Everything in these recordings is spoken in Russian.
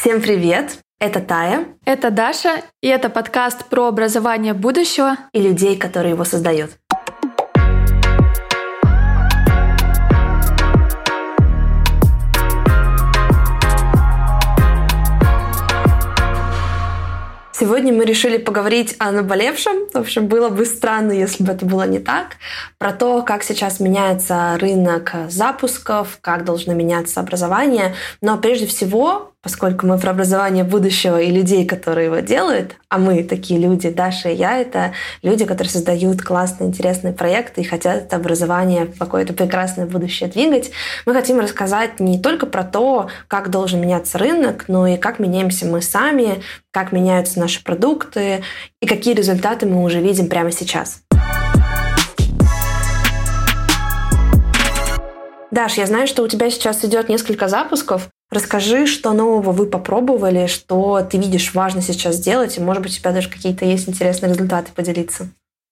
Всем привет! Это Тая. Это Даша, и это подкаст про образование будущего и людей, которые его создают. Сегодня мы решили поговорить о наболевшем. В общем, было бы странно, если бы это было не так. Про то, как сейчас меняется рынок запусков, как должно меняться образование. Но прежде всего поскольку мы про образование будущего и людей, которые его делают, а мы такие люди, Даша и я, это люди, которые создают классные, интересные проекты и хотят это образование в какое-то прекрасное будущее двигать, мы хотим рассказать не только про то, как должен меняться рынок, но и как меняемся мы сами, как меняются наши продукты и какие результаты мы уже видим прямо сейчас. Даш, я знаю, что у тебя сейчас идет несколько запусков. Расскажи, что нового вы попробовали, что ты видишь важно сейчас сделать, и, может быть, у тебя даже какие-то есть интересные результаты поделиться.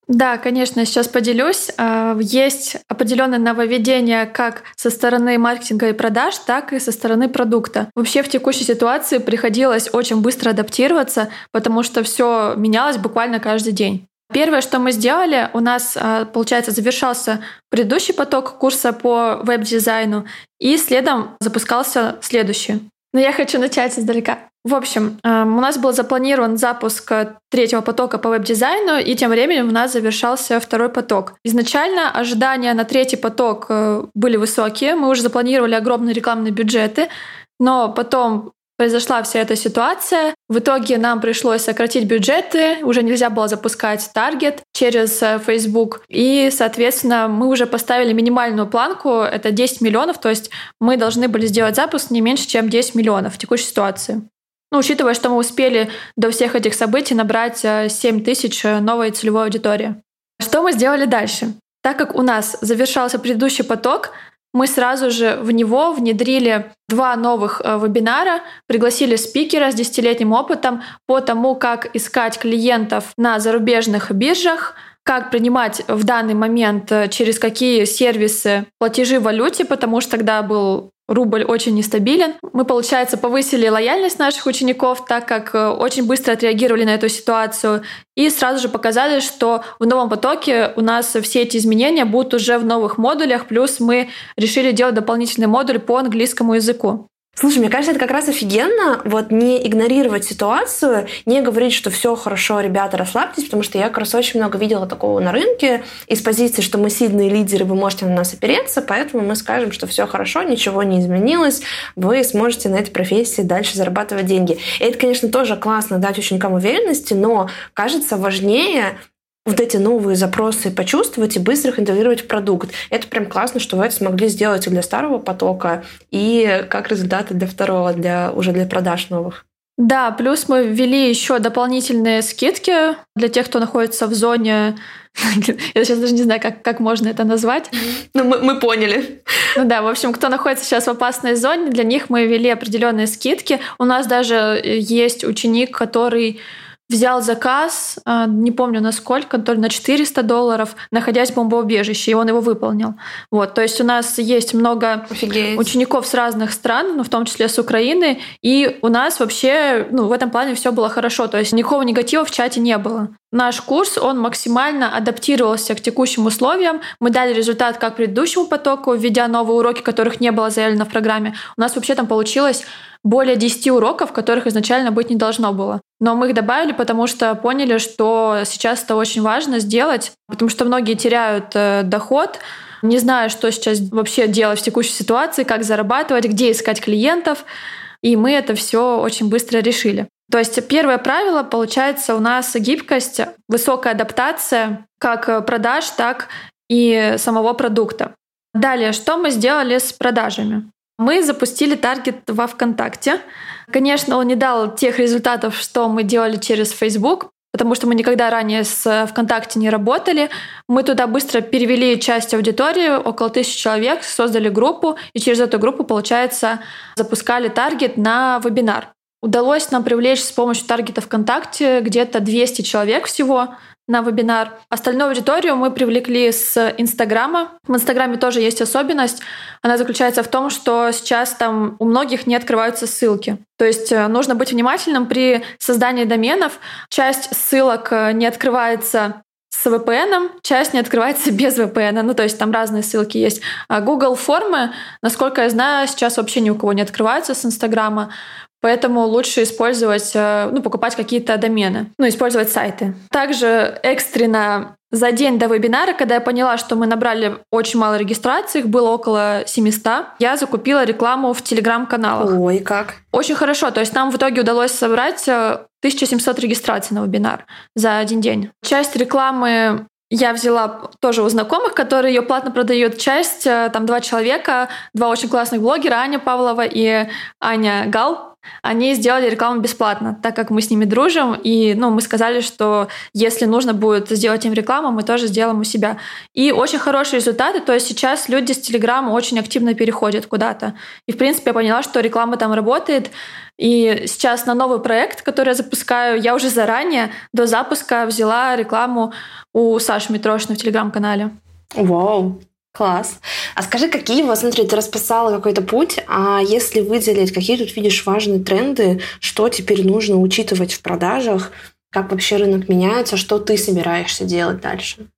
Да, конечно, сейчас поделюсь. А, есть определенное нововведение как со стороны маркетинга и продаж, так и со стороны продукта. Вообще в текущей ситуации приходилось очень быстро адаптироваться, потому что все менялось буквально каждый день. Первое, что мы сделали, у нас, а, получается, завершался предыдущий поток курса по веб-дизайну, и следом запускался следующий. Но я хочу начать издалека. В общем, а, у нас был запланирован запуск третьего потока по веб-дизайну, и тем временем у нас завершался второй поток. Изначально ожидания на третий поток э, были высокие, мы уже запланировали огромные рекламные бюджеты, но потом произошла вся эта ситуация. В итоге нам пришлось сократить бюджеты, уже нельзя было запускать таргет через э, Facebook. И, соответственно, мы уже поставили минимальную планку, это 10 миллионов, то есть мы должны были сделать запуск не меньше, чем 10 миллионов в текущей ситуации. Ну, учитывая, что мы успели до всех этих событий набрать 7 э, тысяч э, новой целевой аудитории. Что мы сделали дальше? Так как у нас завершался предыдущий поток, мы сразу же в него внедрили два новых э, вебинара, пригласили спикера с десятилетним опытом по тому, как искать клиентов на зарубежных биржах, как принимать в данный момент э, через какие сервисы платежи в валюте, потому что тогда был рубль очень нестабилен. Мы, получается, повысили лояльность наших учеников, так как э, очень быстро отреагировали на эту ситуацию и сразу же показали, что в новом потоке у нас все эти изменения будут уже в новых модулях, плюс мы решили делать дополнительный модуль по английскому языку. Слушай, мне кажется, это как раз офигенно, вот не игнорировать ситуацию, не говорить, что все хорошо, ребята, расслабьтесь, потому что я как раз очень много видела такого на рынке из позиции, что мы сильные лидеры, вы можете на нас опереться, поэтому мы скажем, что все хорошо, ничего не изменилось, вы сможете на этой профессии дальше зарабатывать деньги. И это, конечно, тоже классно дать ученикам уверенности, но кажется важнее вот эти новые запросы почувствовать и быстро их интегрировать в продукт. Это прям классно, что вы это смогли сделать и для старого потока, и как результаты для второго, для, уже для продаж новых. Да, плюс мы ввели еще дополнительные скидки для тех, кто находится в зоне. Я сейчас даже не знаю, как, как можно это назвать. Ну, мы, мы поняли. Ну да, в общем, кто находится сейчас в опасной зоне, для них мы ввели определенные скидки. У нас даже есть ученик, который взял заказ, а, не помню на сколько, то ли на 400 долларов, находясь в бомбоубежище, и он его выполнил. Вот, то есть у нас есть много Офигеть. учеников с разных стран, ну, в том числе с Украины, и у нас вообще ну, в этом плане все было хорошо, то есть никакого негатива в чате не было. Наш курс, он максимально адаптировался к текущим условиям. Мы дали результат как предыдущему потоку, введя новые уроки, которых не было заявлено в программе. У нас вообще там получилось более 10 уроков, которых изначально быть не должно было. Но мы их добавили, потому что поняли, что сейчас это очень важно сделать, потому что многие теряют э, доход, не зная, что сейчас вообще делать в текущей ситуации, как зарабатывать, где искать клиентов. И мы это все очень быстро решили. То есть первое правило, получается, у нас гибкость, высокая адаптация как продаж, так и самого продукта. Далее, что мы сделали с продажами? Мы запустили таргет во ВКонтакте. Конечно, он не дал тех результатов, что мы делали через Facebook, потому что мы никогда ранее с ВКонтакте не работали. Мы туда быстро перевели часть аудитории, около тысячи человек, создали группу, и через эту группу, получается, запускали таргет на вебинар. Удалось нам привлечь с помощью таргета ВКонтакте где-то 200 человек всего на вебинар. Остальную аудиторию мы привлекли с Инстаграма. В Инстаграме тоже есть особенность. Она заключается в том, что сейчас там у многих не открываются ссылки. То есть э, нужно быть внимательным при создании доменов. Часть ссылок э, не открывается с VPN, часть не открывается без VPN. Ну, то есть там разные ссылки есть. А Google формы, насколько я знаю, сейчас вообще ни у кого не открываются с Инстаграма. Поэтому лучше использовать, э, ну, покупать какие-то домены, ну, использовать сайты. Также экстренно за день до вебинара, когда я поняла, что мы набрали очень мало регистраций, их было около 700, я закупила рекламу в телеграм-каналах. Ой, как? Очень хорошо. То есть нам в итоге удалось собрать 1700 э, регистраций на вебинар за один день. Часть рекламы я взяла тоже у знакомых, которые ее платно продают. Часть, э, там два человека, два очень классных блогера, Аня Павлова и Аня Гал. Они сделали рекламу бесплатно, так как мы с ними дружим, и ну, мы сказали, что если нужно будет сделать им рекламу, мы тоже сделаем у себя. И очень хорошие результаты, то есть сейчас люди с Телеграма очень активно переходят куда-то. И, в принципе, я поняла, что реклама там работает, и сейчас на новый проект, который я запускаю, я уже заранее до запуска взяла рекламу у Саши Митрошина в Телеграм-канале. Вау, Класс. А скажи, какие, вот смотри, ты расписала какой-то путь, а если выделить, какие тут видишь важные тренды, что теперь нужно учитывать в продажах, как вообще рынок меняется, что ты собираешься делать дальше?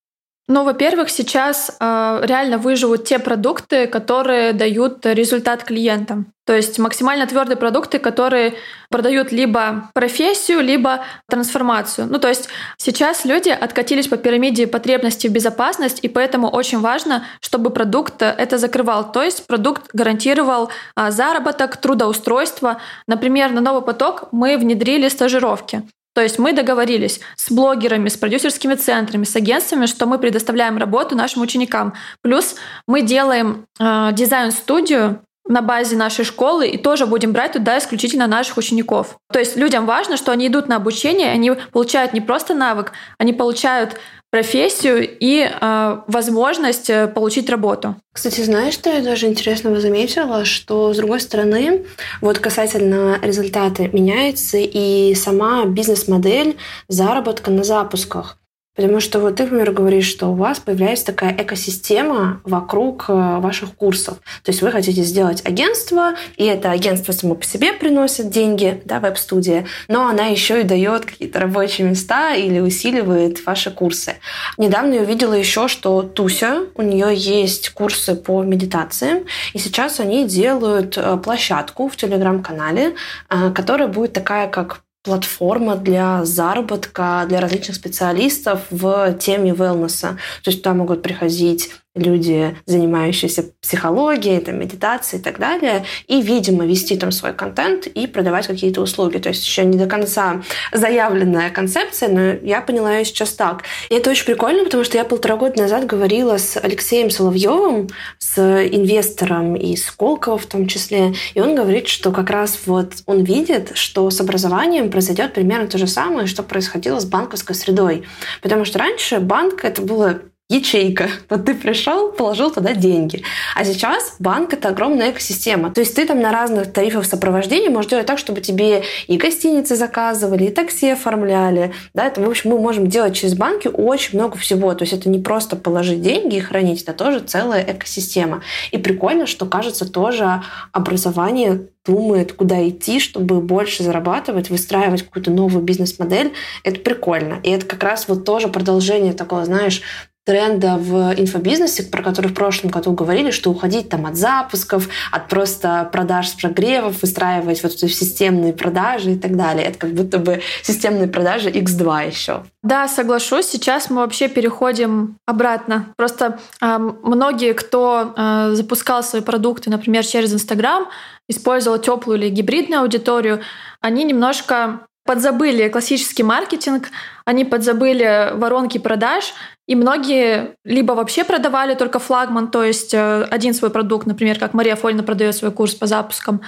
Ну, во-первых, сейчас э, реально выживут те продукты, которые дают результат клиентам. То есть максимально твердые продукты, которые продают либо профессию, либо трансформацию. Ну, то есть сейчас люди откатились по пирамиде потребностей в безопасность, и поэтому очень важно, чтобы продукт это закрывал. То есть продукт гарантировал э, заработок, трудоустройство. Например, на новый поток мы внедрили стажировки. То есть мы договорились с блогерами, с продюсерскими центрами, с агентствами, что мы предоставляем работу нашим ученикам. Плюс мы делаем э, дизайн-студию на базе нашей школы и тоже будем брать туда исключительно наших учеников. То есть людям важно, что они идут на обучение, они получают не просто навык, они получают профессию и э, возможность получить работу. Кстати, знаешь, что я даже интересного заметила, что с другой стороны, вот касательно результата меняется и сама бизнес-модель заработка на запусках. Потому что вот ты, например, говоришь, что у вас появляется такая экосистема вокруг э, ваших курсов. То есть вы хотите сделать агентство, и это агентство само по себе приносит деньги, да, веб-студия, но она еще и дает какие-то рабочие места или усиливает ваши курсы. Недавно я увидела еще, что Туся, у нее есть курсы по медитации, и сейчас они делают э, площадку в телеграм-канале, э, которая будет такая, как платформа для заработка для различных специалистов в теме wellness. То есть туда могут приходить люди, занимающиеся психологией, там, медитацией и так далее, и, видимо, вести там свой контент и продавать какие-то услуги. То есть еще не до конца заявленная концепция, но я поняла ее сейчас так. И это очень прикольно, потому что я полтора года назад говорила с Алексеем Соловьевым, с инвестором из Сколково в том числе, и он говорит, что как раз вот он видит, что с образованием произойдет примерно то же самое, что происходило с банковской средой. Потому что раньше банк это было ячейка. Вот ты пришел, положил туда деньги. А сейчас банк — это огромная экосистема. То есть ты там на разных тарифах сопровождения можешь делать так, чтобы тебе и гостиницы заказывали, и такси оформляли. Да, это, в общем, мы можем делать через банки очень много всего. То есть это не просто положить деньги и хранить, это тоже целая экосистема. И прикольно, что, кажется, тоже образование думает, куда идти, чтобы больше зарабатывать, выстраивать какую-то новую бизнес-модель, это прикольно. И это как раз вот тоже продолжение такого, знаешь, тренда в инфобизнесе, про который в прошлом году говорили, что уходить там от запусков, от просто продаж с прогревов, выстраивать вот эти системные продажи и так далее. Это как будто бы системные продажи X2 еще. Да, соглашусь. Сейчас мы вообще переходим обратно. Просто э, многие, кто э, запускал свои продукты, например, через Инстаграм, использовал теплую или гибридную аудиторию, они немножко подзабыли классический маркетинг, они подзабыли воронки продаж, и многие либо вообще продавали только флагман, то есть э, один свой продукт, например, как Мария Фольна продает свой курс по запускам,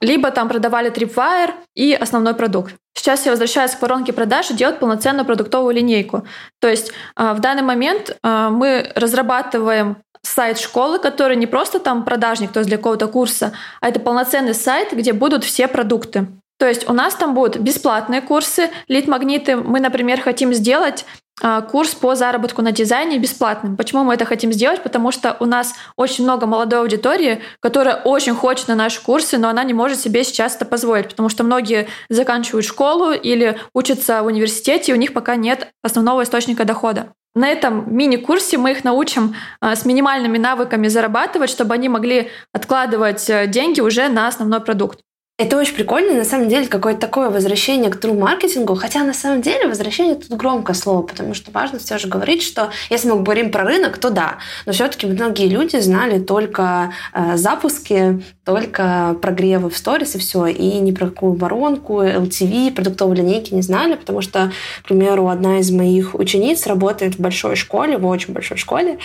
либо там продавали Tripwire и основной продукт. Сейчас я возвращаюсь к воронке продаж и делать полноценную продуктовую линейку. То есть э, в данный момент э, мы разрабатываем сайт школы, который не просто там продажник, то есть для какого-то курса, а это полноценный сайт, где будут все продукты. То есть у нас там будут бесплатные курсы, лид-магниты. Мы, например, хотим сделать курс по заработку на дизайне бесплатным. Почему мы это хотим сделать? Потому что у нас очень много молодой аудитории, которая очень хочет на наши курсы, но она не может себе сейчас это позволить, потому что многие заканчивают школу или учатся в университете, и у них пока нет основного источника дохода. На этом мини-курсе мы их научим а, с минимальными навыками зарабатывать, чтобы они могли откладывать э, деньги уже на основной продукт. Это очень прикольно, на самом деле, какое-то такое возвращение к true маркетингу, хотя на самом деле возвращение тут громкое слово, потому что важно все же говорить, что если мы говорим про рынок, то да, но все-таки многие люди знали только э, запуски, только прогревы в сторис и все, и ни про какую воронку, LTV, продуктовые линейки не знали, потому что, к примеру, одна из моих учениц работает в большой школе, в очень большой школе,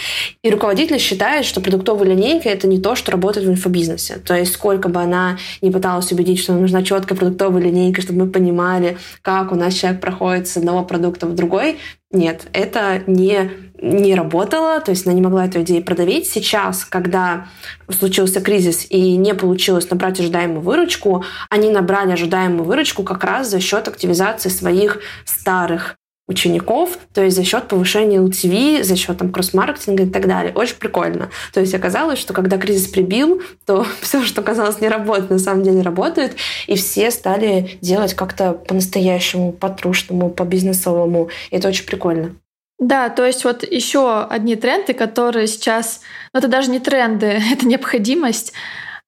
и руководитель считает, что продуктовая линейка — это не то, что работает в инфобизнесе. То есть сколько бы она не пыталась убедить, что нам нужна четкая продуктовая линейка, чтобы мы понимали, как у нас человек проходит с одного продукта в другой. Нет, это не, не работало, то есть она не могла эту идею продавить. Сейчас, когда случился кризис и не получилось набрать ожидаемую выручку, они набрали ожидаемую выручку как раз за счет активизации своих старых учеников, то есть за счет повышения LTV, за счет там кросс-маркетинга и так далее. Очень прикольно. То есть оказалось, что когда кризис прибил, то все, что казалось не работает, на самом деле работает, и все стали делать как-то по-настоящему, по-трушному, по-бизнесовому. И это очень прикольно. Да, то есть вот еще одни тренды, которые сейчас, ну это даже не тренды, это необходимость,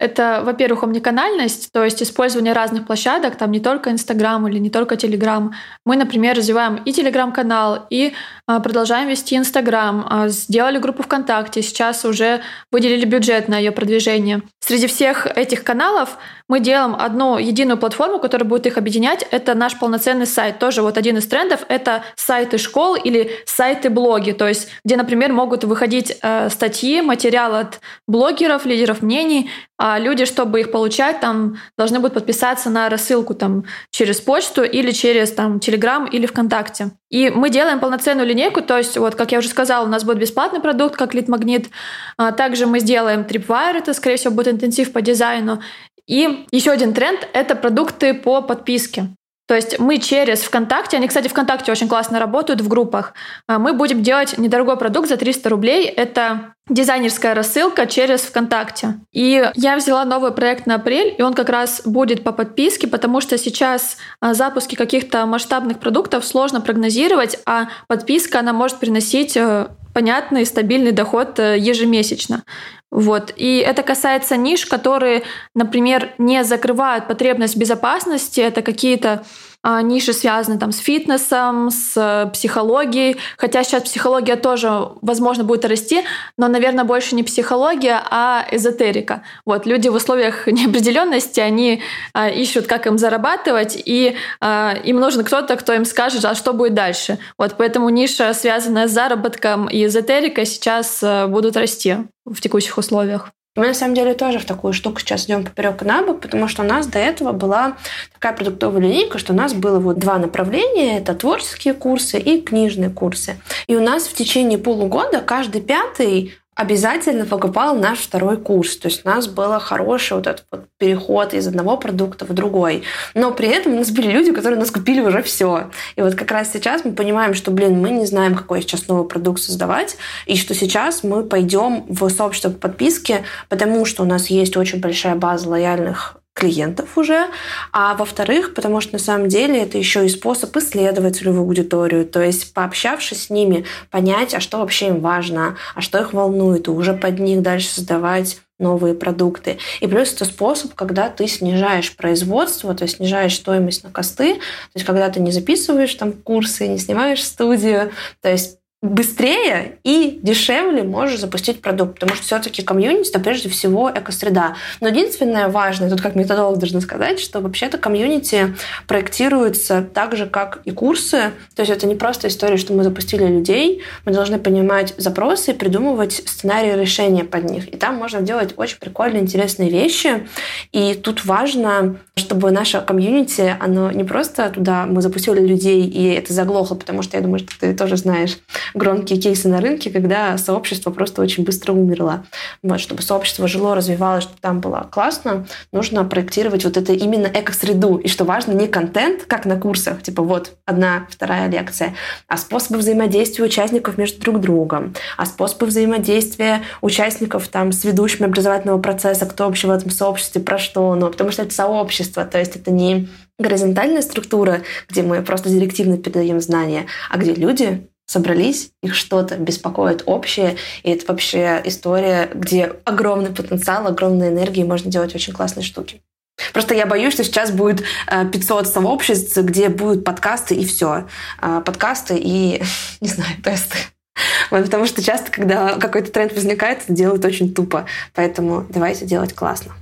это, во-первых, омниканальность, то есть использование разных площадок, там не только Инстаграм или не только Телеграм. Мы, например, развиваем и Телеграм-канал, и а, продолжаем вести Инстаграм, а, сделали группу ВКонтакте, сейчас уже выделили бюджет на ее продвижение. Среди всех этих каналов мы делаем одну единую платформу, которая будет их объединять. Это наш полноценный сайт. Тоже вот один из трендов — это сайты школ или сайты-блоги, то есть где, например, могут выходить э, статьи, материал от блогеров, лидеров мнений, а люди, чтобы их получать, там должны будут подписаться на рассылку там через почту или через там Телеграм или ВКонтакте. И мы делаем полноценную линейку, то есть, вот, как я уже сказала, у нас будет бесплатный продукт, как лид-магнит. А также мы сделаем Tripwire, это, скорее всего, будет интенсив по дизайну. И еще один тренд — это продукты по подписке. То есть мы через ВКонтакте, они, кстати, ВКонтакте очень классно работают в группах, а мы будем делать недорогой продукт за 300 рублей. Это дизайнерская рассылка через ВКонтакте. И я взяла новый проект на апрель, и он как раз будет по подписке, потому что сейчас а, запуски каких-то масштабных продуктов сложно прогнозировать, а подписка, она может приносить э, понятный стабильный доход э, ежемесячно. Вот. И это касается ниш, которые, например, не закрывают потребность безопасности. Это какие-то ниши связаны там с фитнесом, с э, психологией. Хотя сейчас психология тоже, возможно, будет расти, но, наверное, больше не психология, а эзотерика. Вот люди в условиях неопределенности, они а, ищут, как им зарабатывать, и а, им нужен кто-то, кто им скажет, а что будет дальше. Вот поэтому ниша, связанная с заработком и эзотерикой, сейчас а, будут расти в текущих условиях. Мы на самом деле тоже в такую штуку сейчас идем поперек и потому что у нас до этого была такая продуктовая линейка, что у нас было вот два направления. Это творческие курсы и книжные курсы. И у нас в течение полугода каждый пятый обязательно покупал наш второй курс. То есть у нас был хороший вот этот вот переход из одного продукта в другой. Но при этом у нас были люди, которые нас купили уже все. И вот как раз сейчас мы понимаем, что, блин, мы не знаем, какой сейчас новый продукт создавать, и что сейчас мы пойдем в сообщество по подписке, потому что у нас есть очень большая база лояльных клиентов уже, а во-вторых, потому что на самом деле это еще и способ исследовать целевую аудиторию, то есть пообщавшись с ними, понять, а что вообще им важно, а что их волнует, и уже под них дальше создавать новые продукты. И плюс это способ, когда ты снижаешь производство, то есть снижаешь стоимость на косты, то есть когда ты не записываешь там курсы, не снимаешь студию, то есть быстрее и дешевле можешь запустить продукт, потому что все-таки комьюнити это прежде всего экосреда. Но единственное важное, тут как методолог должна сказать, что вообще-то комьюнити проектируется так же, как и курсы. То есть это не просто история, что мы запустили людей, мы должны понимать запросы и придумывать сценарии решения под них. И там можно делать очень прикольные, интересные вещи. И тут важно, чтобы наше комьюнити, оно не просто туда мы запустили людей, и это заглохло, потому что я думаю, что ты тоже знаешь, громкие кейсы на рынке, когда сообщество просто очень быстро умерло. Вот, чтобы сообщество жило, развивалось, чтобы там было классно, нужно проектировать вот это именно экосреду. И что важно, не контент, как на курсах, типа вот одна, вторая лекция, а способы взаимодействия участников между друг другом, а способы взаимодействия участников там с ведущими образовательного процесса, кто вообще в этом сообществе, про что, ну, потому что это сообщество, то есть это не горизонтальная структура, где мы просто директивно передаем знания, а где люди собрались, их что-то беспокоит общее, и это вообще история, где огромный потенциал, огромная энергия, и можно делать очень классные штуки. Просто я боюсь, что сейчас будет 500 э, сообществ, где будут подкасты и все. А, подкасты и, не знаю, тесты. Потому что часто, когда какой-то тренд возникает, делают очень тупо. Поэтому давайте делать классно.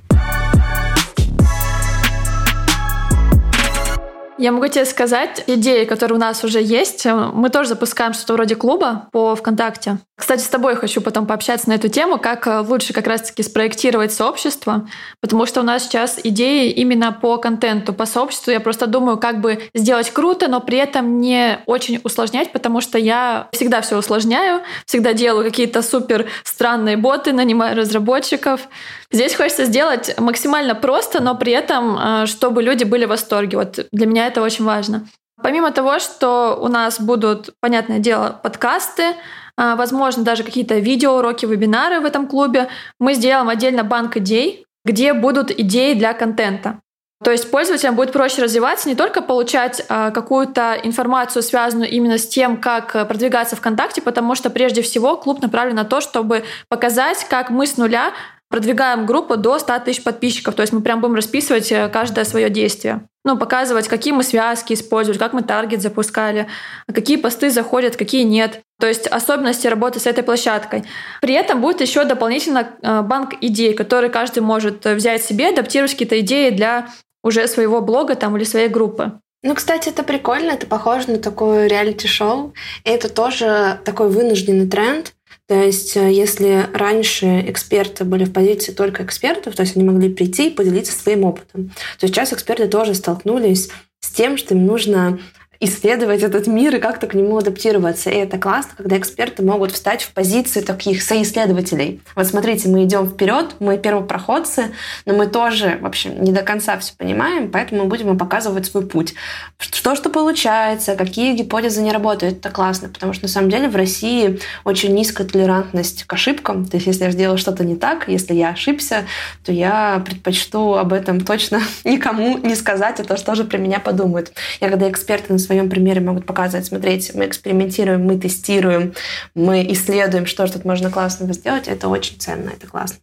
Я могу тебе сказать, идеи, которые у нас уже есть, мы тоже запускаем что-то вроде клуба по ВКонтакте. Кстати, с тобой хочу потом пообщаться на эту тему, как э, лучше как раз-таки спроектировать сообщество, потому что у нас сейчас идеи именно по контенту, по сообществу. Я просто думаю, как бы сделать круто, но при этом не очень усложнять, потому что я всегда все усложняю, всегда делаю какие-то супер странные боты, нанимаю разработчиков. Здесь хочется сделать максимально просто, но при этом, э, чтобы люди были в восторге. Вот для меня это очень важно. Помимо того, что у нас будут, понятное дело, подкасты, э, возможно, даже какие-то видеоуроки, вебинары в этом клубе, мы сделаем отдельно банк идей, где будут идеи для контента. То есть пользователям будет проще развиваться, не только получать э, какую-то информацию, связанную именно с тем, как продвигаться ВКонтакте, потому что прежде всего клуб направлен на то, чтобы показать, как мы с нуля продвигаем группу до 100 тысяч подписчиков. То есть мы прям будем расписывать э, каждое свое действие. Ну, показывать, какие мы связки использовали, как мы таргет запускали, какие посты заходят, какие нет. То есть особенности работы с этой площадкой. При этом будет еще дополнительно э, банк идей, который каждый может взять себе, адаптировать какие-то идеи для уже своего блога там или своей группы. Ну, кстати, это прикольно, это похоже на такое реалити-шоу. Это тоже такой вынужденный тренд, то есть, э, если раньше эксперты были в позиции только экспертов, то есть они могли прийти и поделиться своим опытом, то сейчас эксперты тоже столкнулись с тем, что им нужно исследовать этот мир и как-то к нему адаптироваться. И это классно, когда эксперты могут встать в позиции таких соисследователей. Вот смотрите, мы идем вперед, мы первопроходцы, но мы тоже, в общем, не до конца все понимаем, поэтому мы будем показывать свой путь. Что что получается, какие гипотезы не работают, это классно, потому что на самом деле в России очень низкая толерантность к ошибкам. То есть если я сделала что-то не так, если я ошибся, то я предпочту об этом точно никому не сказать, а то что же про меня подумают. Я когда эксперты на своем примере могут показывать, смотрите, мы экспериментируем, мы тестируем, мы исследуем, что же тут можно классного сделать, это очень ценно, это классно.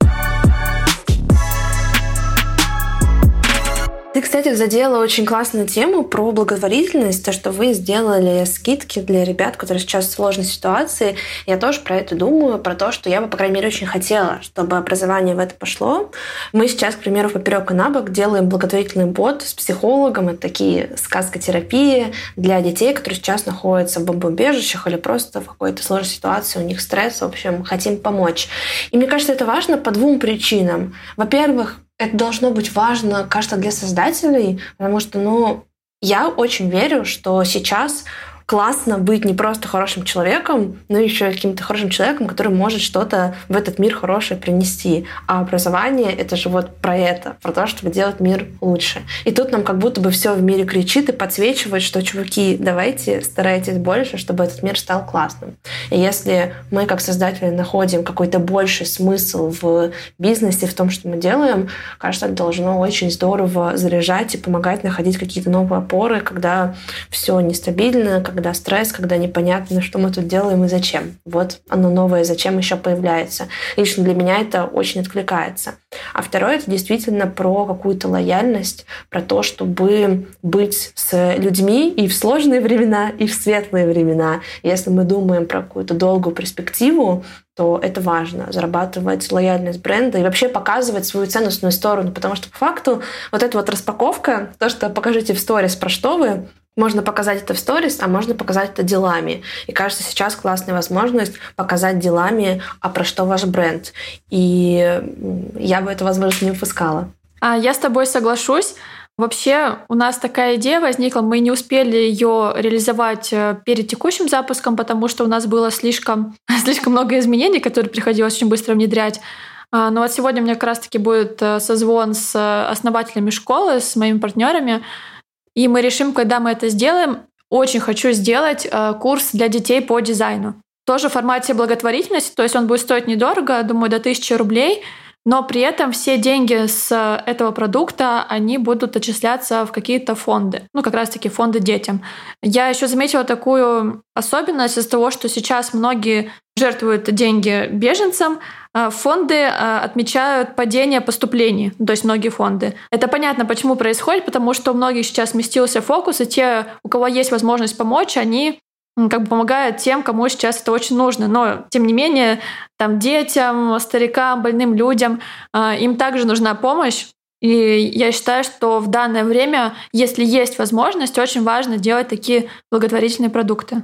Ты, кстати, задела очень классную тему про благотворительность, то, что вы сделали скидки для ребят, которые сейчас в сложной ситуации. Я тоже про это думаю, про то, что я бы, по крайней мере, очень хотела, чтобы образование в это пошло. Мы сейчас, к примеру, поперек и на бок делаем благотворительный бот с психологом. Это такие сказкотерапии для детей, которые сейчас находятся в бомбоубежищах или просто в какой-то сложной ситуации, у них стресс, в общем, хотим помочь. И мне кажется, это важно по двум причинам. Во-первых, это должно быть важно, кажется, для создателей, потому что, ну, я очень верю, что сейчас классно быть не просто хорошим человеком, но еще каким-то хорошим человеком, который может что-то в этот мир хорошее принести. А образование — это же вот про это, про то, чтобы делать мир лучше. И тут нам как будто бы все в мире кричит и подсвечивает, что, чуваки, давайте старайтесь больше, чтобы этот мир стал классным. И если мы, как создатели, находим какой-то больший смысл в бизнесе, в том, что мы делаем, кажется, это должно очень здорово заряжать и помогать находить какие-то новые опоры, когда все нестабильно, когда стресс, когда непонятно, что мы тут делаем и зачем. Вот оно новое, зачем еще появляется. Лично для меня это очень откликается. А второе, это действительно про какую-то лояльность, про то, чтобы быть с людьми и в сложные времена, и в светлые времена. Если мы думаем про какую-то долгую перспективу, то это важно, зарабатывать лояльность бренда и вообще показывать свою ценностную сторону, потому что по факту вот эта вот распаковка, то, что покажите в сторис, про что вы, можно показать это в сторис, а можно показать это делами. И кажется, сейчас классная возможность показать делами, а про что ваш бренд. И я бы эту возможность не упускала. А я с тобой соглашусь. Вообще у нас такая идея возникла, мы не успели ее реализовать э, перед текущим запуском, потому что у нас было слишком, слишком много изменений, которые приходилось очень быстро внедрять. А, но вот сегодня у меня как раз-таки будет э, созвон с основателями школы, с моими партнерами, и мы решим, когда мы это сделаем. Очень хочу сделать э, курс для детей по дизайну. Тоже в формате благотворительности, то есть он будет стоить недорого, думаю, до 1000 рублей – но при этом все деньги с этого продукта, они будут отчисляться в какие-то фонды, ну как раз-таки фонды детям. Я еще заметила такую особенность из того, что сейчас многие жертвуют деньги беженцам, фонды а, отмечают падение поступлений, то есть многие фонды. Это понятно, почему происходит, потому что у многих сейчас сместился фокус, и те, у кого есть возможность помочь, они как бы помогает тем, кому сейчас это очень нужно. Но, тем не менее, там детям, старикам, больным людям, а, им также нужна помощь. И я считаю, что в данное время, если есть возможность, очень важно делать такие благотворительные продукты.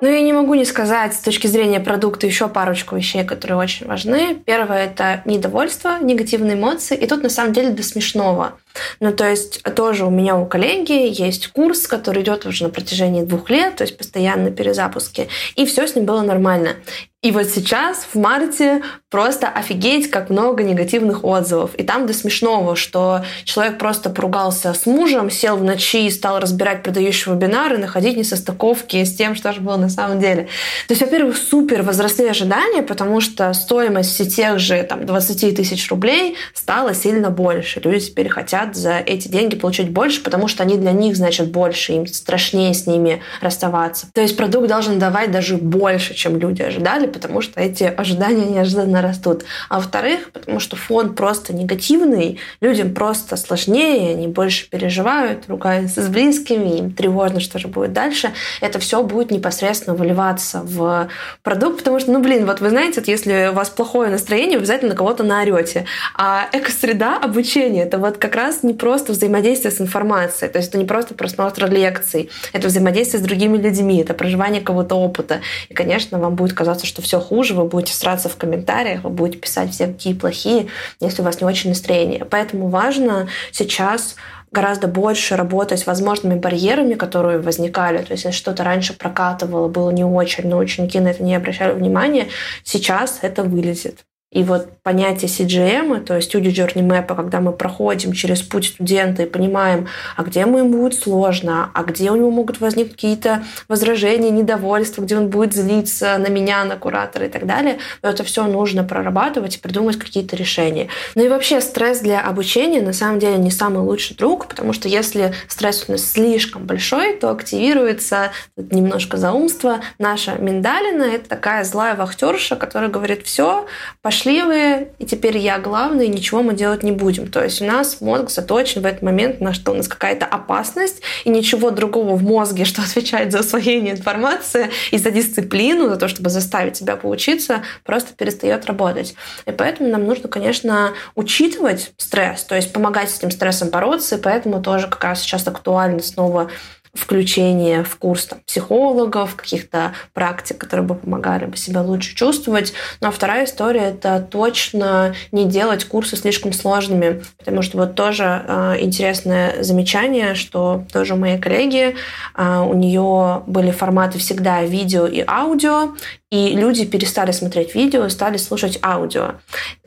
Ну, я не могу не сказать с точки зрения продукта еще парочку вещей, которые очень важны. Первое – это недовольство, негативные эмоции. И тут, на самом деле, до смешного. Ну, то есть тоже у меня у коллеги есть курс, который идет уже на протяжении двух лет, то есть постоянно перезапуски, и все с ним было нормально. И вот сейчас, в марте, просто офигеть, как много негативных отзывов. И там до смешного, что человек просто поругался с мужем, сел в ночи и стал разбирать продающие вебинары, находить несостыковки с тем, что же было на самом деле. То есть, во-первых, супер возросли ожидания, потому что стоимость все тех же там, 20 тысяч рублей стала сильно больше. Люди теперь хотят за эти деньги получить больше, потому что они для них значат больше, им страшнее с ними расставаться. То есть продукт должен давать даже больше, чем люди ожидали, потому что эти ожидания неожиданно растут. А во-вторых, потому что фон просто негативный, людям просто сложнее, они больше переживают, ругаются с близкими, им тревожно, что же будет дальше. Это все будет непосредственно выливаться в продукт, потому что, ну, блин, вот вы знаете, если у вас плохое настроение, вы обязательно на кого-то наорете. А экосреда обучения — это вот как раз не просто взаимодействие с информацией, то есть это не просто просмотр лекций, это взаимодействие с другими людьми, это проживание кого-то опыта. И, конечно, вам будет казаться, что все хуже, вы будете сраться в комментариях, вы будете писать все какие плохие, если у вас не очень настроение. Поэтому важно сейчас гораздо больше работать с возможными барьерами, которые возникали. То есть, если что-то раньше прокатывало, было не очень, но ученики на это не обращали внимания, сейчас это вылезет. И вот понятие CGM, то есть Studio Journey Map, когда мы проходим через путь студента и понимаем, а где ему будет сложно, а где у него могут возникнуть какие-то возражения, недовольства, где он будет злиться на меня, на куратора и так далее, это все нужно прорабатывать и придумать какие-то решения. Ну и вообще стресс для обучения на самом деле не самый лучший друг, потому что если стресс у нас слишком большой, то активируется немножко заумство. Наша миндалина — это такая злая вахтерша, которая говорит, все, пошли пошли и теперь я главный, и ничего мы делать не будем. То есть у нас мозг заточен в этот момент на что у нас какая-то опасность, и ничего другого в мозге, что отвечает за усвоение информации и за дисциплину, за то, чтобы заставить себя поучиться, просто перестает работать. И поэтому нам нужно, конечно, учитывать стресс, то есть помогать с этим стрессом бороться, и поэтому тоже как раз сейчас актуально снова включение в курс там, психологов, каких-то практик, которые бы помогали бы себя лучше чувствовать. Ну а вторая история — это точно не делать курсы слишком сложными, потому что вот тоже э, интересное замечание, что тоже у моей коллеги, э, у нее были форматы всегда видео и аудио, и люди перестали смотреть видео, стали слушать аудио.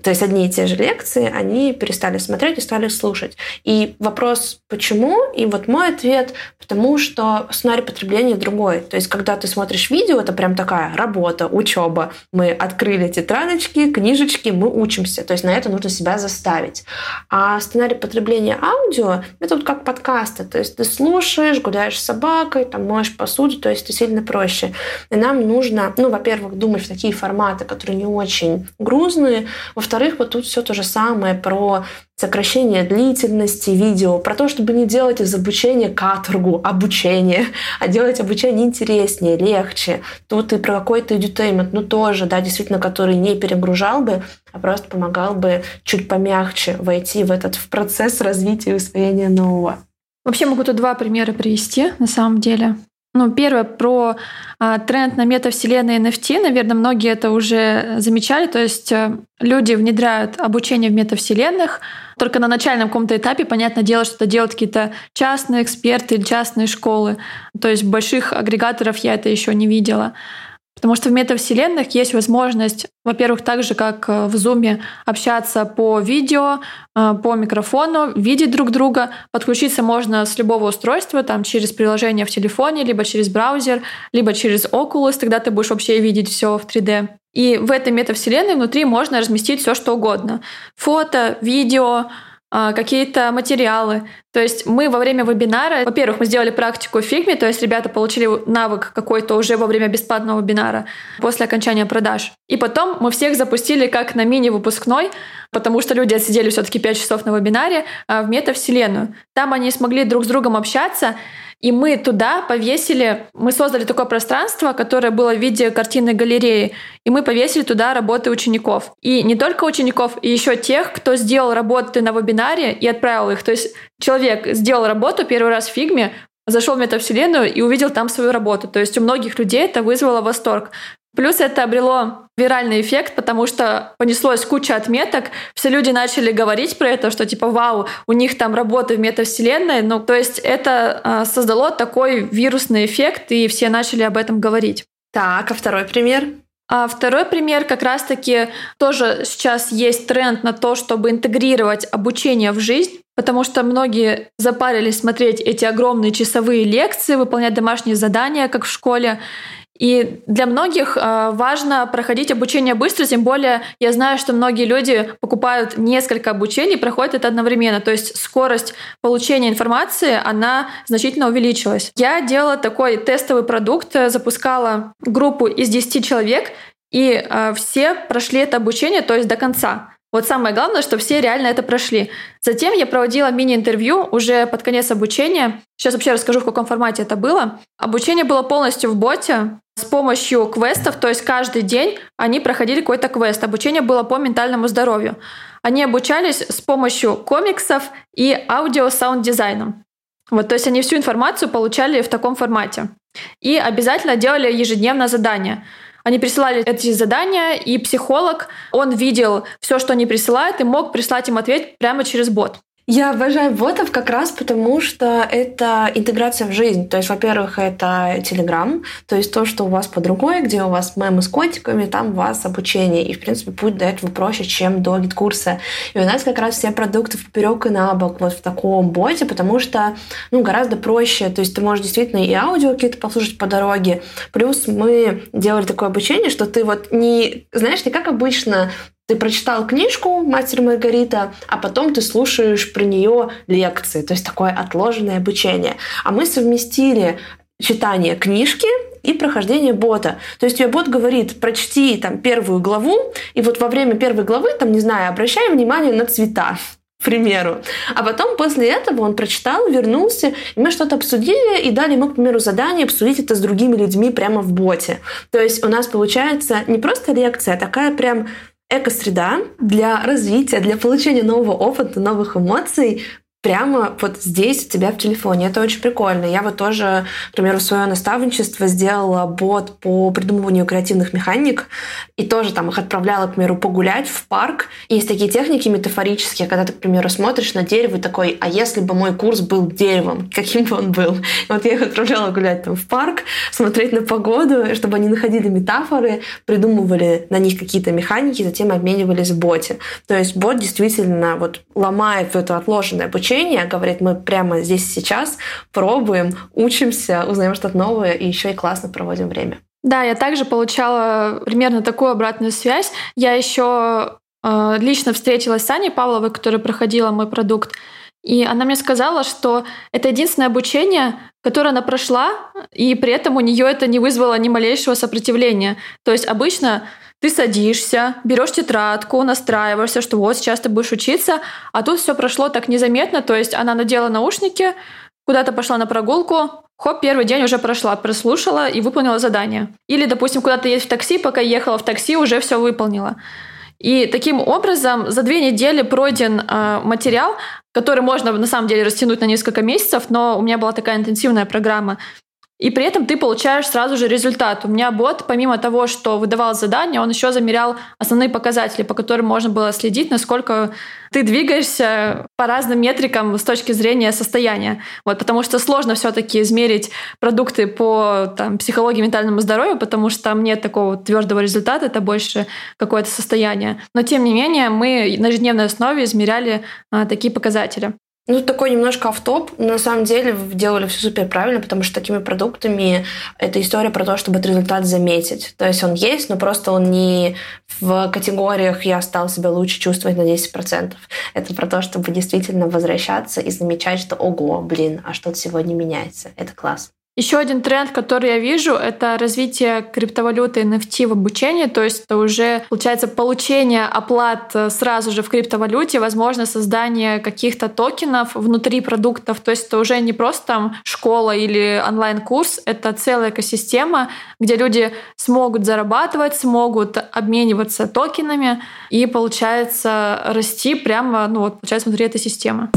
То есть одни и те же лекции, они перестали смотреть и стали слушать. И вопрос, почему? И вот мой ответ, потому что сценарий потребления другой. То есть когда ты смотришь видео, это прям такая работа, учеба. Мы открыли тетрадочки, книжечки, мы учимся. То есть на это нужно себя заставить. А сценарий потребления аудио — это вот как подкасты. То есть ты слушаешь, гуляешь с собакой, там моешь посуду, то есть это сильно проще. И нам нужно, ну, во-первых, во-первых, думать в такие форматы, которые не очень грузные. Во-вторых, вот тут все то же самое про сокращение длительности видео, про то, чтобы не делать из обучения каторгу, обучение, а делать обучение интереснее, легче. Тут и про какой-то edutainment, ну тоже, да, действительно, который не перегружал бы, а просто помогал бы чуть помягче войти в этот в процесс развития и усвоения нового. Вообще могу тут два примера привести, на самом деле. Ну, первое про а, тренд на метавселенные NFT. Наверное, многие это уже замечали. То есть а, люди внедряют обучение в метавселенных. Только на начальном каком-то этапе, понятное дело, что это делают какие-то частные эксперты или частные школы. То есть больших агрегаторов я это еще не видела. Потому что в метавселенных есть возможность, во-первых, так же, как э, в Zoom, общаться по видео, э, по микрофону, видеть друг друга. Подключиться можно с любого устройства, там, через приложение в телефоне, либо через браузер, либо через Oculus, тогда ты будешь вообще видеть все в 3D. И в этой метавселенной внутри можно разместить все, что угодно. Фото, видео, какие-то материалы. То есть мы во время вебинара, во-первых, мы сделали практику в фигме, то есть ребята получили навык какой-то уже во время бесплатного вебинара после окончания продаж. И потом мы всех запустили как на мини-выпускной, потому что люди отсидели все-таки 5 часов на вебинаре а, в метавселенную. Там они смогли друг с другом общаться, и мы туда повесили, мы создали такое пространство, которое было в виде картинной галереи, и мы повесили туда работы учеников. И не только учеников, и еще тех, кто сделал работы на вебинаре и отправил их. То есть человек сделал работу первый раз в фигме, зашел в метавселенную и увидел там свою работу. То есть у многих людей это вызвало восторг. Плюс это обрело виральный эффект, потому что понеслось куча отметок, все люди начали говорить про это, что типа вау, у них там работа в метавселенной, ну то есть это а, создало такой вирусный эффект, и все начали об этом говорить. Так, а второй пример? А второй пример как раз-таки тоже сейчас есть тренд на то, чтобы интегрировать обучение в жизнь, потому что многие запарились смотреть эти огромные часовые лекции, выполнять домашние задания, как в школе, и для многих э, важно проходить обучение быстро, тем более я знаю, что многие люди покупают несколько обучений, проходят это одновременно. То есть скорость получения информации, она значительно увеличилась. Я делала такой тестовый продукт, запускала группу из 10 человек, и э, все прошли это обучение, то есть до конца. Вот самое главное, что все реально это прошли. Затем я проводила мини-интервью уже под конец обучения. Сейчас вообще расскажу, в каком формате это было. Обучение было полностью в боте с помощью квестов, то есть каждый день они проходили какой-то квест. Обучение было по ментальному здоровью. Они обучались с помощью комиксов и аудио-саунд-дизайном. Вот, то есть они всю информацию получали в таком формате. И обязательно делали ежедневно задание. Они присылали эти задания, и психолог, он видел все, что они присылают, и мог прислать им ответ прямо через бот. Я обожаю ботов как раз потому, что это интеграция в жизнь. То есть, во-первых, это Telegram, то есть то, что у вас под рукой, где у вас мемы с котиками, там у вас обучение. И, в принципе, путь до этого проще, чем до GetCourse а. И у нас как раз все продукты в поперек и на бок вот в таком боте, потому что ну, гораздо проще. То есть ты можешь действительно и аудио какие-то послушать по дороге. Плюс мы делали такое обучение, что ты вот не, знаешь, не как обычно ты прочитал книжку «Мастер Маргарита», а потом ты слушаешь про нее лекции, то есть такое отложенное обучение. А мы совместили читание книжки и прохождение бота. То есть тебе бот говорит, прочти там первую главу, и вот во время первой главы, там, не знаю, обращай внимание на цвета к примеру. А потом после этого он прочитал, вернулся, и мы что-то обсудили и дали ему, к примеру, задание обсудить это с другими людьми прямо в боте. То есть у нас получается не просто лекция, а такая прям экосреда для развития, для получения нового опыта, новых эмоций прямо вот здесь у тебя в телефоне. Это очень прикольно. Я вот тоже, к примеру, свое наставничество сделала бот по придумыванию креативных механик и тоже там их отправляла, к примеру, погулять в парк. И есть такие техники метафорические, когда ты, к примеру, смотришь на дерево и такой, а если бы мой курс был деревом, каким бы он был? И вот я их отправляла гулять там в парк, смотреть на погоду, чтобы они находили метафоры, придумывали на них какие-то механики, затем обменивались в боте. То есть бот действительно вот ломает это отложенное обучения, говорит, мы прямо здесь сейчас пробуем, учимся, узнаем что-то новое и еще и классно проводим время. Да, я также получала примерно такую обратную связь. Я еще э, лично встретилась с Аней Павловой, которая проходила мой продукт. И она мне сказала, что это единственное обучение, которое она прошла, и при этом у нее это не вызвало ни малейшего сопротивления. То есть обычно ты садишься, берешь тетрадку, настраиваешься, что вот сейчас ты будешь учиться, а тут все прошло так незаметно, то есть она надела наушники, куда-то пошла на прогулку, хоп, первый день уже прошла, прослушала и выполнила задание. Или, допустим, куда-то едешь в такси, пока ехала в такси, уже все выполнила. И таким образом за две недели пройден э, материал, который можно на самом деле растянуть на несколько месяцев, но у меня была такая интенсивная программа. И при этом ты получаешь сразу же результат. У меня бот, помимо того, что выдавал задание, он еще замерял основные показатели, по которым можно было следить, насколько ты двигаешься по разным метрикам с точки зрения состояния. Вот, потому что сложно все-таки измерить продукты по там, психологии, ментальному здоровью, потому что там нет такого твердого результата, это больше какое-то состояние. Но тем не менее мы на ежедневной основе измеряли а, такие показатели. Ну, такой немножко автоп. На самом деле делали все супер правильно, потому что такими продуктами это история про то, чтобы этот результат заметить. То есть он есть, но просто он не в категориях «я стал себя лучше чувствовать на 10%». Это про то, чтобы действительно возвращаться и замечать, что «ого, блин, а что-то сегодня меняется». Это класс. Еще один тренд, который я вижу, это развитие криптовалюты NFT в обучении, то есть это уже получается получение оплат э, сразу же в криптовалюте, возможно создание каких-то токенов внутри продуктов, то есть это уже не просто там школа или онлайн-курс, это целая экосистема, где люди смогут зарабатывать, смогут обмениваться токенами и получается расти прямо, ну вот получается внутри этой системы.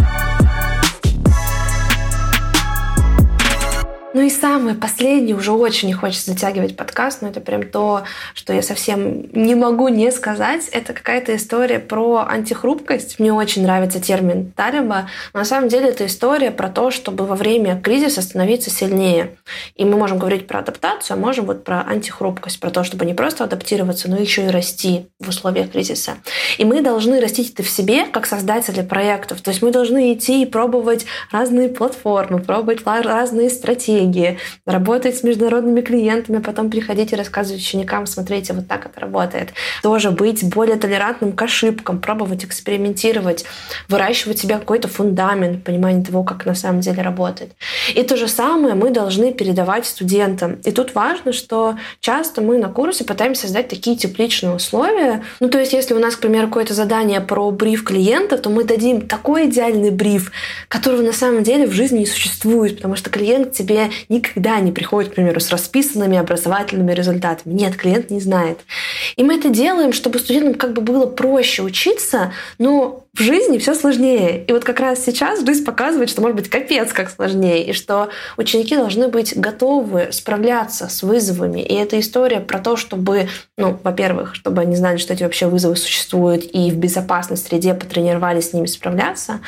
Ну и самое последнее, уже очень не хочется затягивать подкаст, но это прям то, что я совсем не могу не сказать. Это какая-то история про антихрупкость. Мне очень нравится термин Талиба. Но на самом деле это история про то, чтобы во время кризиса становиться сильнее. И мы можем говорить про адаптацию, а можем вот про антихрупкость, про то, чтобы не просто адаптироваться, но еще и расти в условиях кризиса. И мы должны растить это в себе, как создатели проектов. То есть мы должны идти и пробовать разные платформы, пробовать разные стратегии, стратегии, работать с международными клиентами, потом приходить и рассказывать ученикам, смотрите, вот так это работает. Тоже быть более толерантным к ошибкам, пробовать экспериментировать, выращивать себе какой-то фундамент, понимание того, как на самом деле работает. И то же самое мы должны передавать студентам. И тут важно, что часто мы на курсе пытаемся создать такие тепличные условия. Ну, то есть, если у нас, к примеру, какое-то задание про бриф клиента, то мы дадим такой идеальный бриф, которого на самом деле в жизни не существует, потому что клиент тебе никогда не приходит, к примеру, с расписанными образовательными результатами. Нет, клиент не знает. И мы это делаем, чтобы студентам как бы было проще учиться, но в жизни все сложнее. И вот как раз сейчас жизнь показывает, что может быть капец как сложнее, и что ученики должны быть готовы справляться с вызовами. И эта история про то, чтобы, ну, во-первых, чтобы они знали, что эти вообще вызовы существуют, и в безопасной среде потренировались с ними справляться.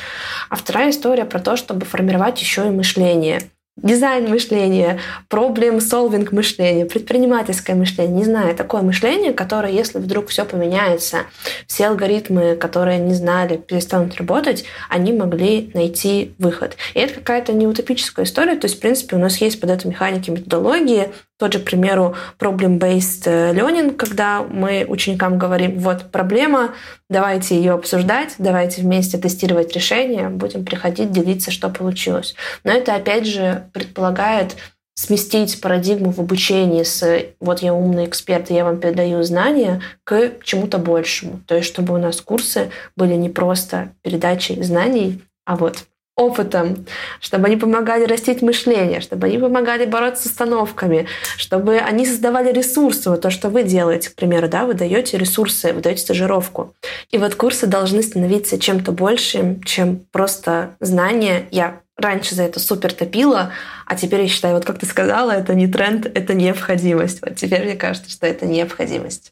А вторая история про то, чтобы формировать еще и мышление дизайн мышления, проблем-солвинг мышления, предпринимательское мышление, не знаю, такое мышление, которое, если вдруг все поменяется, все алгоритмы, которые не знали, перестанут работать, они могли найти выход. И это какая-то не утопическая история, то есть, в принципе, у нас есть под это механики, методологии, тот же, к примеру, problem-based learning, когда мы ученикам говорим, вот проблема, давайте ее обсуждать, давайте вместе тестировать решение, будем приходить, делиться, что получилось. Но это, опять же, предполагает сместить парадигму в обучении с «вот я умный эксперт, и я вам передаю знания» к чему-то большему. То есть чтобы у нас курсы были не просто передачей знаний, а вот опытом, чтобы они помогали растить мышление, чтобы они помогали бороться с остановками, чтобы они создавали ресурсы. Вот то, что вы делаете, к примеру, да, вы даете ресурсы, вы даете стажировку. И вот курсы должны становиться чем-то большим, чем просто знания. Я раньше за это супер топила, а теперь я считаю, вот как ты сказала, это не тренд, это необходимость. Вот теперь мне кажется, что это необходимость.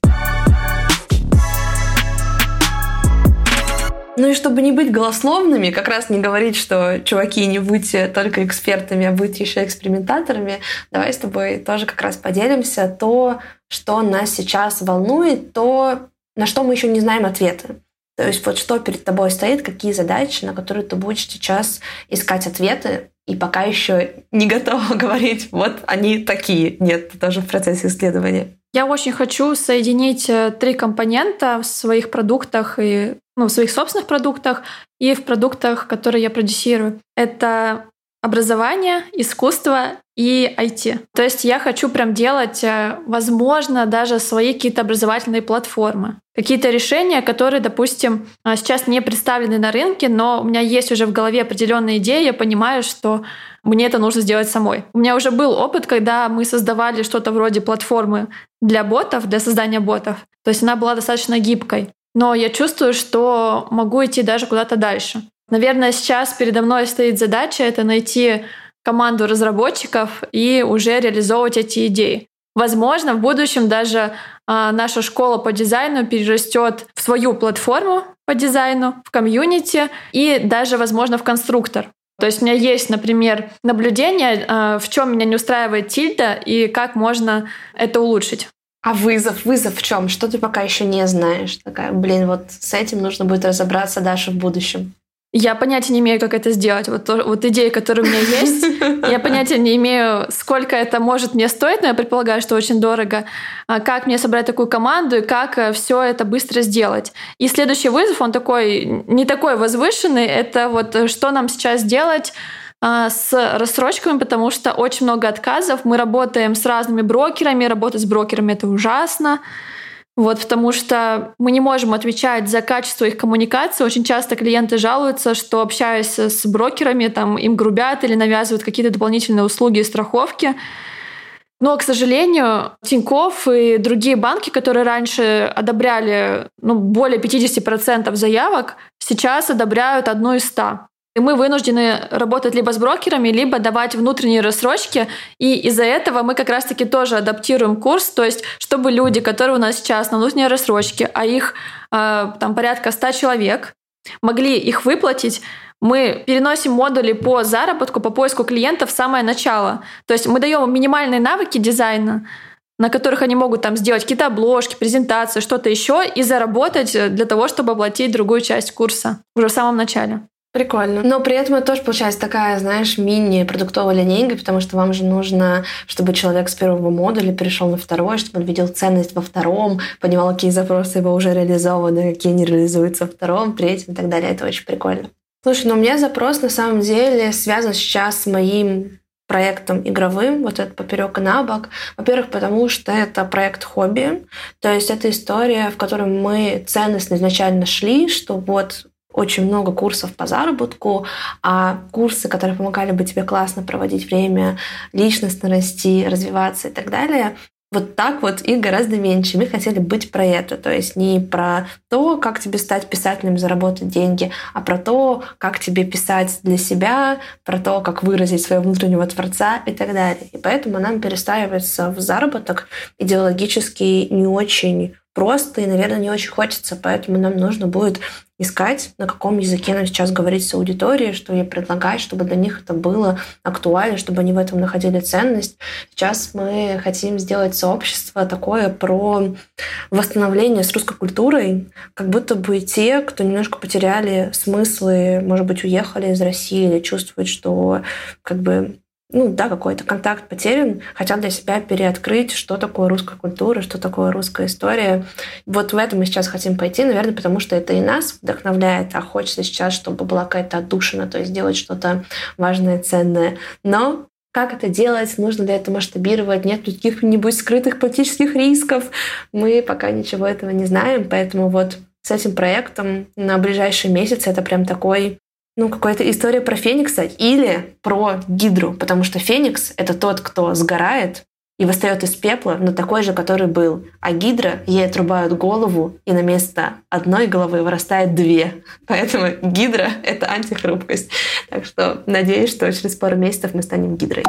Ну и чтобы не быть голословными, как раз не говорить, что чуваки, не будьте только экспертами, а будьте еще экспериментаторами, давай с тобой тоже как раз поделимся то, что нас сейчас волнует, то, на что мы еще не знаем ответы. То есть вот что перед тобой стоит, какие задачи, на которые ты будешь сейчас искать ответы, и пока еще не готова говорить, вот они такие. Нет, ты тоже в процессе исследования. Я очень хочу соединить э, три компонента в своих продуктах и ну, в своих собственных продуктах и в продуктах, которые я продюсирую. Это образование, искусство и IT. То есть я хочу прям делать, э, возможно, даже свои какие-то образовательные платформы. Какие-то решения, которые, допустим, э, сейчас не представлены на рынке, но у меня есть уже в голове определенные идеи, я понимаю, что мне это нужно сделать самой. У меня уже был опыт, когда мы создавали что-то вроде платформы для ботов, для создания ботов. То есть она была достаточно гибкой но я чувствую, что могу идти даже куда-то дальше. Наверное, сейчас передо мной стоит задача это найти команду разработчиков и уже реализовывать эти идеи. Возможно, в будущем даже а, наша школа по дизайну перерастет в свою платформу по дизайну, в комьюнити и даже, возможно, в конструктор. То есть у меня есть, например, наблюдение, а, в чем меня не устраивает тильда и как можно это улучшить. А вызов? Вызов в чем? Что ты пока еще не знаешь? Такая, блин, вот с этим нужно будет разобраться дальше в будущем. Я понятия не имею, как это сделать. Вот, вот идеи, которые у меня есть, я понятия не имею, сколько это может мне стоить, но я предполагаю, что очень дорого. А как мне собрать такую команду и как э, все это быстро сделать. И следующий вызов, он такой, не такой возвышенный, это вот э, что нам сейчас делать а, с рассрочками, потому что очень много отказов. Мы работаем с разными брокерами, работать с брокерами это ужасно. Вот, потому что мы не можем отвечать за качество их коммуникации. Очень часто клиенты жалуются, что общаясь с брокерами, там, им грубят или навязывают какие-то дополнительные услуги и страховки. Но, к сожалению, Тинькофф и другие банки, которые раньше одобряли ну, более 50% заявок, сейчас одобряют одну из ста. И мы вынуждены работать либо с брокерами, либо давать внутренние рассрочки. И из-за этого мы как раз-таки тоже адаптируем курс, то есть чтобы люди, которые у нас сейчас на внутренней рассрочке, а их э, там порядка 100 человек, могли их выплатить, мы переносим модули по заработку, по поиску клиентов в самое начало. То есть мы даем минимальные навыки дизайна, на которых они могут там сделать какие-то обложки, презентации, что-то еще, и заработать для того, чтобы оплатить другую часть курса уже в самом начале. Прикольно. Но при этом это тоже получается такая, знаешь, мини-продуктовая линейка, потому что вам же нужно, чтобы человек с первого модуля перешел на второй, чтобы он видел ценность во втором, понимал, какие запросы его уже реализованы, какие не реализуются во втором, третьем и так далее. Это очень прикольно. Слушай, ну у меня запрос на самом деле связан сейчас с моим проектом игровым, вот этот поперек и на бок. Во-первых, потому что это проект хобби, то есть это история, в которой мы ценностно изначально шли, что вот очень много курсов по заработку, а курсы, которые помогали бы тебе классно проводить время, личностно расти, развиваться и так далее, вот так вот их гораздо меньше. Мы хотели быть про это. То есть не про то, как тебе стать писателем, заработать деньги, а про то, как тебе писать для себя, про то, как выразить своего внутреннего творца и так далее. И поэтому нам перестраивается в заработок идеологически не очень просто и, наверное, не очень хочется. Поэтому нам нужно будет искать, на каком языке нам сейчас говорить с аудиторией, что ей предлагать, чтобы для них это было актуально, чтобы они в этом находили ценность. Сейчас мы хотим сделать сообщество такое про восстановление с русской культурой, как будто бы те, кто немножко потеряли смыслы, может быть, уехали из России или чувствуют, что как бы ну да, какой-то контакт потерян, хотят для себя переоткрыть, что такое русская культура, что такое русская история. Вот в этом мы сейчас хотим пойти, наверное, потому что это и нас вдохновляет, а хочется сейчас, чтобы была какая-то отдушина, то есть сделать что-то важное, ценное. Но как это делать, нужно для этого масштабировать, нет ли каких-нибудь скрытых политических рисков. Мы пока ничего этого не знаем, поэтому вот с этим проектом на ближайшие месяцы это прям такой ну, какая-то история про Феникса или про Гидру, потому что Феникс — это тот, кто сгорает и восстает из пепла, но такой же, который был. А Гидра, ей отрубают голову, и на место одной головы вырастает две. Поэтому Гидра — это антихрупкость. Так что надеюсь, что через пару месяцев мы станем Гидрой.